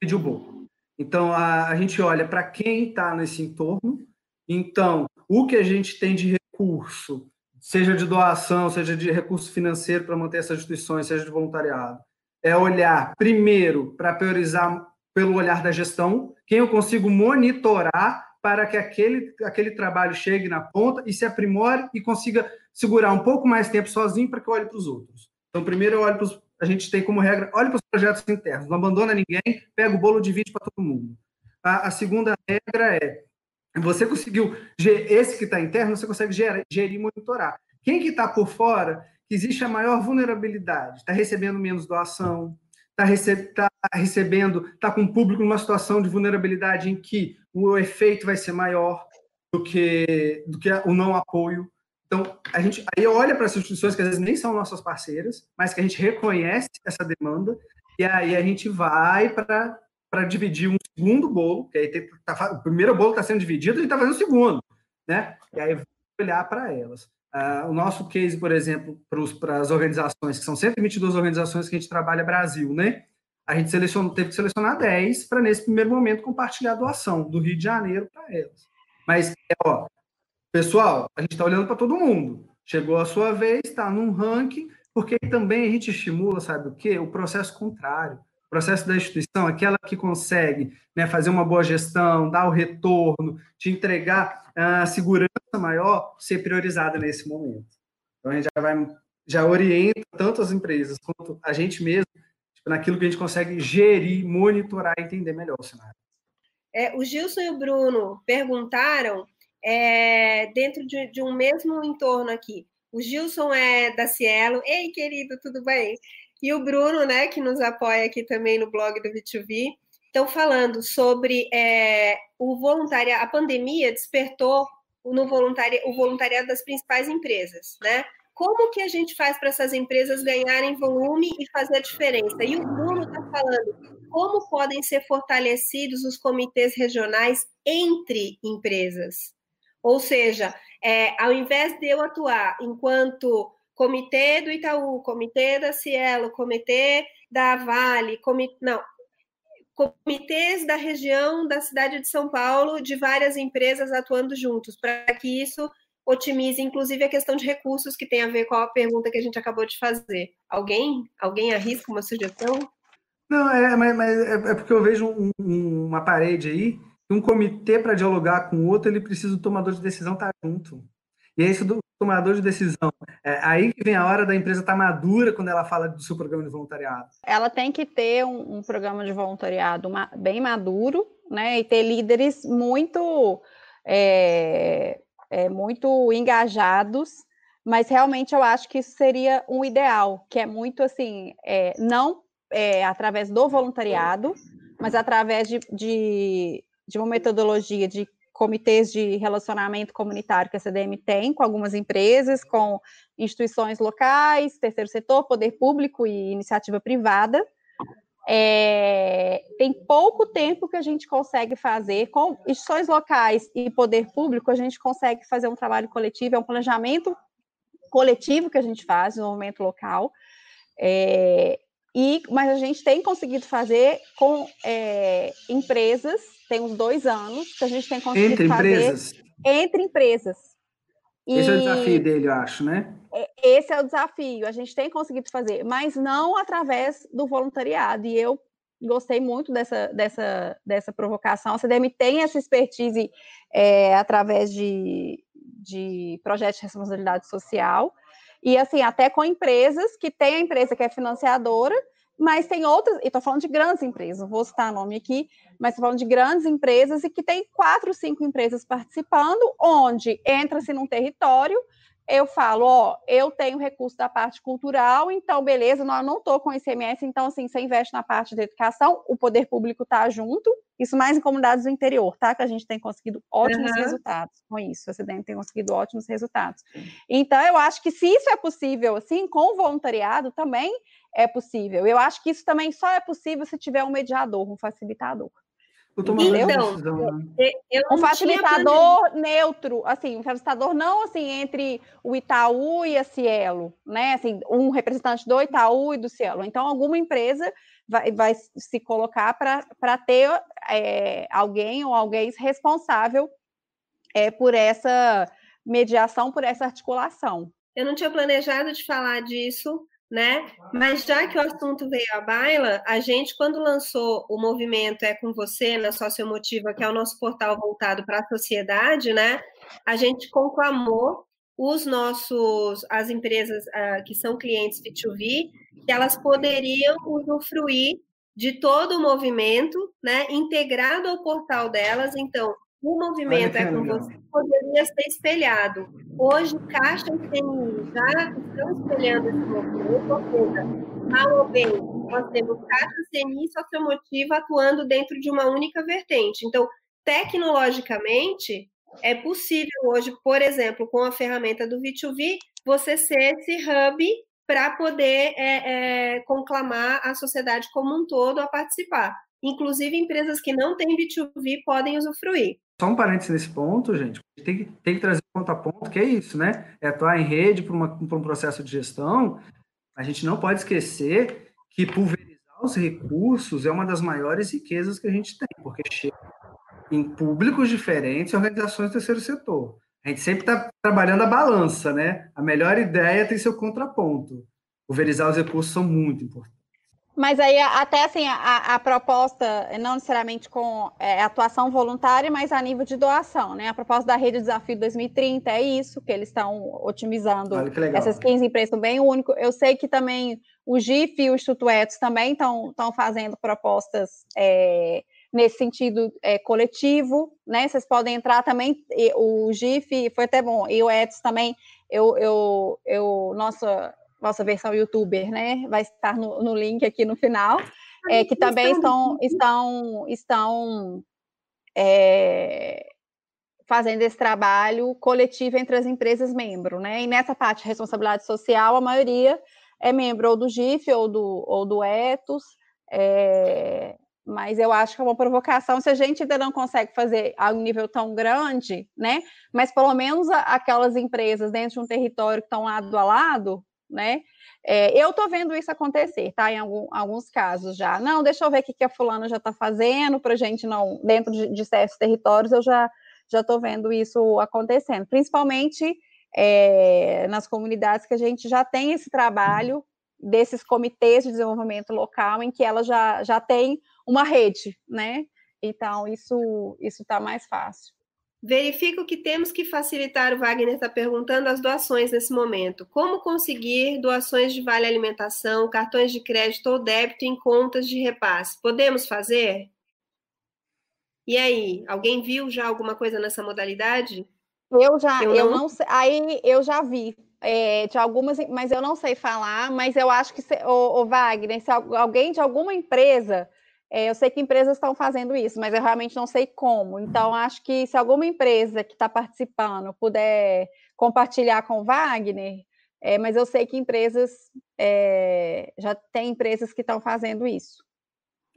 vídeo bom. Então a, a gente olha para quem está nesse entorno. Então, o que a gente tem de recurso seja de doação, seja de recurso financeiro para manter essas instituições, seja de voluntariado, é olhar primeiro para priorizar pelo olhar da gestão, quem eu consigo monitorar para que aquele, aquele trabalho chegue na ponta e se aprimore e consiga segurar um pouco mais tempo sozinho para que eu olhe para os outros. Então, primeiro eu olho para os, a gente tem como regra, olhe para os projetos internos, não abandona ninguém, pega o bolo, divide para todo mundo. A, a segunda regra é você conseguiu, esse que está interno, você consegue gerir, e monitorar. Quem que está por fora, que existe a maior vulnerabilidade, está recebendo menos doação, está rece tá recebendo, está com o público numa situação de vulnerabilidade em que o efeito vai ser maior do que, do que o não apoio. Então, a gente aí olha para as instituições que às vezes nem são nossas parceiras, mas que a gente reconhece essa demanda, e aí a gente vai para dividir um segundo bolo, que aí tem, tá, o primeiro bolo está sendo dividido, gente está fazendo o segundo, né? E aí olhar para elas. Uh, o nosso case, por exemplo, para as organizações, que são 122 organizações que a gente trabalha Brasil, né? A gente selecionou, teve que selecionar 10 para, nesse primeiro momento, compartilhar a doação do Rio de Janeiro para elas. Mas, ó, pessoal, a gente está olhando para todo mundo. Chegou a sua vez, está num ranking, porque também a gente estimula, sabe o quê? O processo contrário processo da instituição, aquela que consegue né, fazer uma boa gestão, dar o retorno, te entregar a segurança maior, ser priorizada nesse momento. Então, a gente já vai, já orienta tanto as empresas quanto a gente mesmo tipo, naquilo que a gente consegue gerir, monitorar e entender melhor o cenário. É, o Gilson e o Bruno perguntaram é, dentro de, de um mesmo entorno aqui. O Gilson é da Cielo. Ei, querido, tudo bem? E o Bruno, né, que nos apoia aqui também no blog do V2V, estão falando sobre é, o voluntariado. A pandemia despertou no voluntari, o voluntariado das principais empresas, né? Como que a gente faz para essas empresas ganharem volume e fazer a diferença? E o Bruno está falando como podem ser fortalecidos os comitês regionais entre empresas. Ou seja, é, ao invés de eu atuar enquanto comitê do Itaú, comitê da Cielo, comitê da Vale, comitê, não, comitês da região da cidade de São Paulo, de várias empresas atuando juntos, para que isso otimize, inclusive, a questão de recursos que tem a ver com a pergunta que a gente acabou de fazer. Alguém? Alguém arrisca uma sugestão? Não, é, mas, mas é, é porque eu vejo um, um, uma parede aí, um comitê para dialogar com o outro, ele precisa do tomador de decisão estar tá junto. E é isso do tomador de decisão. É aí que vem a hora da empresa estar tá madura quando ela fala do seu programa de voluntariado. Ela tem que ter um, um programa de voluntariado bem maduro, né? E ter líderes muito, é, é, muito engajados. Mas realmente eu acho que isso seria um ideal, que é muito assim, é, não é, através do voluntariado, mas através de, de, de uma metodologia de comitês de relacionamento comunitário que a CDM tem com algumas empresas, com instituições locais, terceiro setor, poder público e iniciativa privada. É, tem pouco tempo que a gente consegue fazer com instituições locais e poder público, a gente consegue fazer um trabalho coletivo, é um planejamento coletivo que a gente faz momento local. É, e, mas a gente tem conseguido fazer com é, empresas, tem uns dois anos que a gente tem conseguido entre fazer empresas. entre empresas. E esse é o desafio dele, eu acho, né? É, esse é o desafio, a gente tem conseguido fazer, mas não através do voluntariado. E eu gostei muito dessa, dessa, dessa provocação. A CDM tem essa expertise é, através de, de projetos de responsabilidade social, e assim, até com empresas que tem a empresa que é financiadora, mas tem outras, e estou falando de grandes empresas, não vou citar nome aqui, mas estou falando de grandes empresas e que tem quatro, cinco empresas participando, onde entra-se num território, eu falo, ó, eu tenho recurso da parte cultural, então, beleza, nós não estou com ICMS, então, assim, você investe na parte da educação, o poder público está junto, isso mais em comunidades do interior, tá? Que a gente tem conseguido ótimos uhum. resultados com isso, CDM tem conseguido ótimos resultados. Então, eu acho que se isso é possível, assim, com o voluntariado também é possível. Eu acho que isso também só é possível se tiver um mediador, um facilitador. Então, né? um facilitador neutro, assim, um facilitador não assim entre o Itaú e a Cielo, né? Assim, um representante do Itaú e do Cielo. Então, alguma empresa vai, vai se colocar para ter é, alguém ou alguém responsável é, por essa mediação, por essa articulação. Eu não tinha planejado de falar disso, né? Mas já que o assunto veio à baila, a gente, quando lançou o movimento É Com Você, na Sociomotiva, que é o nosso portal voltado para a sociedade, né? A gente conclamou os nossos, as empresas uh, que são clientes B2B, que elas poderiam usufruir de todo o movimento, né? Integrado ao portal delas. Então, o movimento é com você poderia ser espelhado. Hoje, Caixa e CNI já estão espelhando esse movimento, ou seja, mal ou bem, nós temos Caixa, CNI Sociomotiva atuando dentro de uma única vertente. Então, tecnologicamente, é possível hoje, por exemplo, com a ferramenta do V2V, você ser esse hub para poder é, é, conclamar a sociedade como um todo a participar. Inclusive, empresas que não têm B2B podem usufruir. Só um parênteses nesse ponto, gente. Tem que, tem que trazer ponto a ponto, que é isso, né? É atuar em rede para um processo de gestão. A gente não pode esquecer que pulverizar os recursos é uma das maiores riquezas que a gente tem, porque chega em públicos diferentes e organizações do terceiro setor. A gente sempre está trabalhando a balança, né? A melhor ideia tem seu contraponto. Pulverizar os recursos são muito importantes. Mas aí, até assim, a, a proposta, não necessariamente com é, atuação voluntária, mas a nível de doação, né? A proposta da Rede Desafio 2030 é isso, que eles estão otimizando essas 15 empresas. O único, eu sei que também o GIF e o Instituto Etos também estão fazendo propostas é, nesse sentido é, coletivo, né? Vocês podem entrar também, o GIF foi até bom, e o Etos também, eu, eu, eu nossa nossa versão youtuber, né? Vai estar no, no link aqui no final, é, que também estão, estão, estão é, fazendo esse trabalho coletivo entre as empresas membro, né? E nessa parte de responsabilidade social, a maioria é membro ou do GIF ou do, ou do ETOS, é, mas eu acho que é uma provocação se a gente ainda não consegue fazer a um nível tão grande, né? Mas pelo menos aquelas empresas dentro de um território que estão lado a lado, né? É, eu estou vendo isso acontecer, tá? Em algum, alguns casos já. Não, deixa eu ver o que, que a fulana já está fazendo para gente não, dentro de, de certos territórios, eu já já estou vendo isso acontecendo, principalmente é, nas comunidades que a gente já tem esse trabalho desses comitês de desenvolvimento local em que ela já, já tem uma rede, né? Então, isso isso está mais fácil. Verifico que temos que facilitar, o Wagner está perguntando, as doações nesse momento. Como conseguir doações de vale alimentação, cartões de crédito ou débito em contas de repasse? Podemos fazer? E aí, alguém viu já alguma coisa nessa modalidade? Eu já, eu, eu não... não, sei, aí eu já vi é, de algumas, mas eu não sei falar, mas eu acho que, o, Wagner, se alguém de alguma empresa eu sei que empresas estão fazendo isso, mas eu realmente não sei como. Então, acho que se alguma empresa que está participando puder compartilhar com o Wagner, é, mas eu sei que empresas, é, já tem empresas que estão fazendo isso.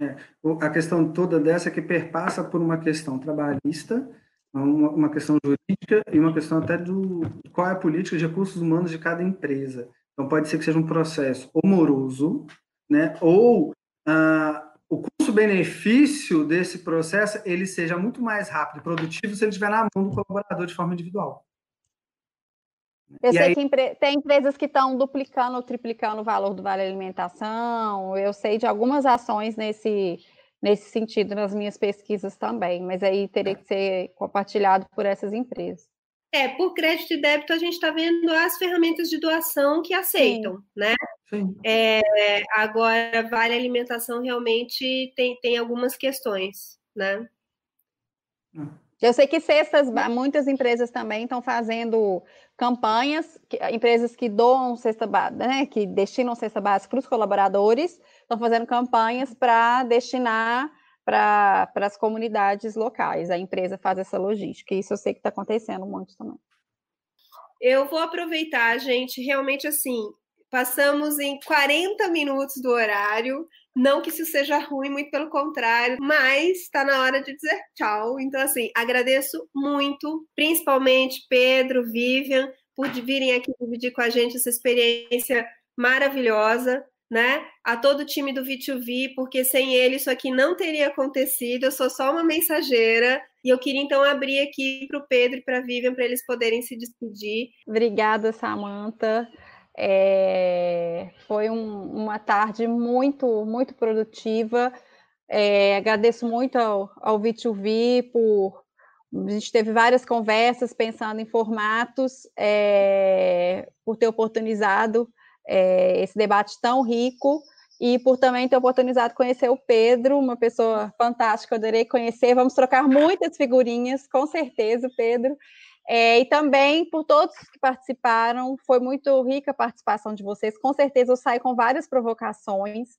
É, a questão toda dessa é que perpassa por uma questão trabalhista, uma, uma, questão jurídica e uma questão até do qual é a política de recursos humanos de cada empresa. Então, pode ser que seja um processo moroso, né, ou ah, o custo-benefício desse processo ele seja muito mais rápido e produtivo se ele estiver na mão do colaborador de forma individual. Eu e sei aí... que tem empresas que estão duplicando ou triplicando o valor do vale alimentação. Eu sei de algumas ações nesse, nesse sentido nas minhas pesquisas também, mas aí teria que ser compartilhado por essas empresas. É, por crédito e débito, a gente está vendo as ferramentas de doação que aceitam, Sim. né? Sim. É, agora, vale alimentação realmente tem, tem algumas questões, né? Eu sei que cestas, muitas empresas também estão fazendo campanhas, empresas que doam cesta básica, né, que destinam cesta básica para os colaboradores, estão fazendo campanhas para destinar para as comunidades locais. A empresa faz essa logística. Isso eu sei que está acontecendo muito também. Eu vou aproveitar, gente, realmente assim, passamos em 40 minutos do horário. Não que isso seja ruim, muito pelo contrário, mas está na hora de dizer tchau. Então, assim, agradeço muito, principalmente Pedro, Vivian, por virem aqui dividir com a gente essa experiência maravilhosa né? A todo o time do V2V, porque sem ele isso aqui não teria acontecido. Eu sou só uma mensageira e eu queria então abrir aqui para o Pedro e para a Vivian para eles poderem se despedir. Obrigada, Samantha. É... Foi um, uma tarde muito, muito produtiva. É, agradeço muito ao, ao V2V por. A gente teve várias conversas pensando em formatos, é, por ter oportunizado é, esse debate tão rico e por também ter oportunizado conhecer o Pedro, uma pessoa fantástica, adorei conhecer. Vamos trocar muitas figurinhas, com certeza, Pedro. É, e também por todos que participaram, foi muito rica a participação de vocês. Com certeza eu saio com várias provocações.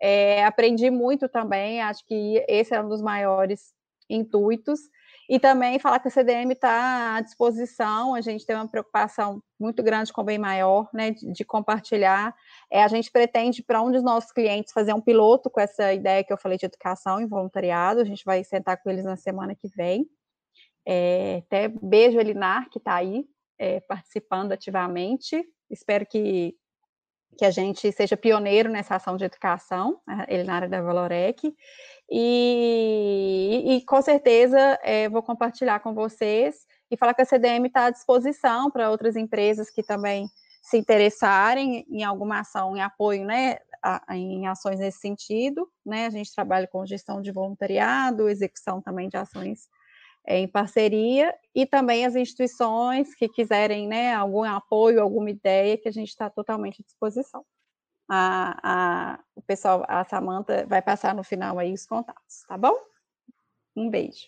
É, aprendi muito também, acho que esse é um dos maiores intuitos. E também falar que a CDM está à disposição, a gente tem uma preocupação muito grande com o bem maior, né, de, de compartilhar. É, a gente pretende, para um dos nossos clientes, fazer um piloto com essa ideia que eu falei de educação e voluntariado, a gente vai sentar com eles na semana que vem. É, até beijo, Elinar, que está aí é, participando ativamente. Espero que, que a gente seja pioneiro nessa ação de educação, Elinar da Valorec. E, e, com certeza é, vou compartilhar com vocês e falar que a CDM está à disposição para outras empresas que também se interessarem em alguma ação, em apoio, né, a, em ações nesse sentido, né, a gente trabalha com gestão de voluntariado, execução também de ações em parceria, e também as instituições que quiserem, né, algum apoio, alguma ideia, que a gente está totalmente à disposição a, a, o pessoal, a Samanta vai passar no final aí os contatos, tá bom? Um beijo.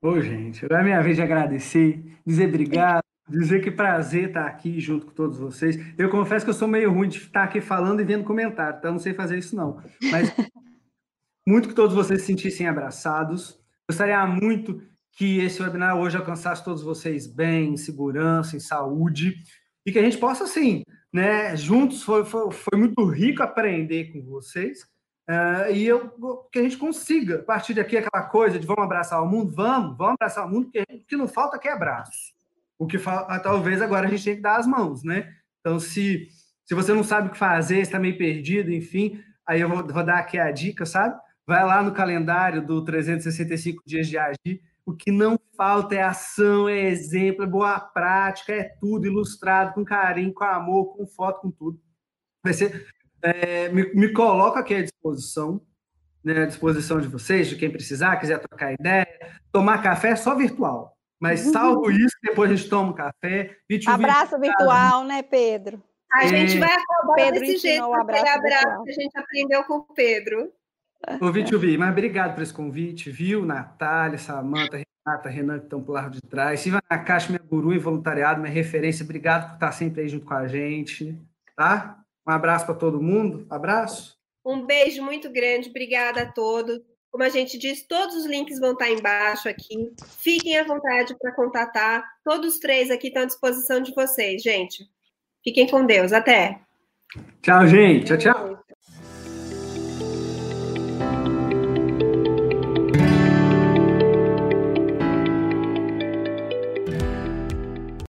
Ô, gente, é minha vez de agradecer, dizer obrigado, dizer que prazer estar aqui junto com todos vocês. Eu confesso que eu sou meio ruim de estar aqui falando e vendo comentário, então não sei fazer isso não. Mas muito que todos vocês se sentissem abraçados. Gostaria muito que esse webinar hoje alcançasse todos vocês bem, em segurança, em saúde, e que a gente possa, assim, né? Juntos foi, foi, foi muito rico aprender com vocês. Uh, e eu que a gente consiga, a partir daqui, aquela coisa de vamos abraçar o mundo, vamos, vamos abraçar o mundo, porque o que não falta aqui é abraço. O que ah, talvez agora a gente tem que dar as mãos, né? Então, se, se você não sabe o que fazer, está meio perdido, enfim, aí eu vou, vou dar aqui a dica, sabe? Vai lá no calendário do 365 dias de agir o que não falta é ação, é exemplo, é boa prática, é tudo ilustrado com carinho, com amor, com foto, com tudo. Vai ser, é, me, me coloco aqui à disposição, né, à disposição de vocês, de quem precisar, quiser trocar ideia. Tomar café é só virtual. Mas uhum. salvo isso, depois a gente toma um café. Abraço virtual, né, Pedro? A gente vai acabar Pedro desse jeito, abraço, abraço que a gente aprendeu com o Pedro. Convite, vi, mas obrigado por esse convite, viu? Natália, Samanta, Renata, Renan, que estão por lá de trás. Silvia Nakashi, minha guru em voluntariado, minha referência. Obrigado por estar sempre aí junto com a gente, tá? Um abraço para todo mundo. Abraço. Um beijo muito grande. Obrigada a todos. Como a gente disse, todos os links vão estar embaixo aqui. Fiquem à vontade para contatar. Todos os três aqui estão à disposição de vocês, gente. Fiquem com Deus. Até. Tchau, gente. Tchau, tchau.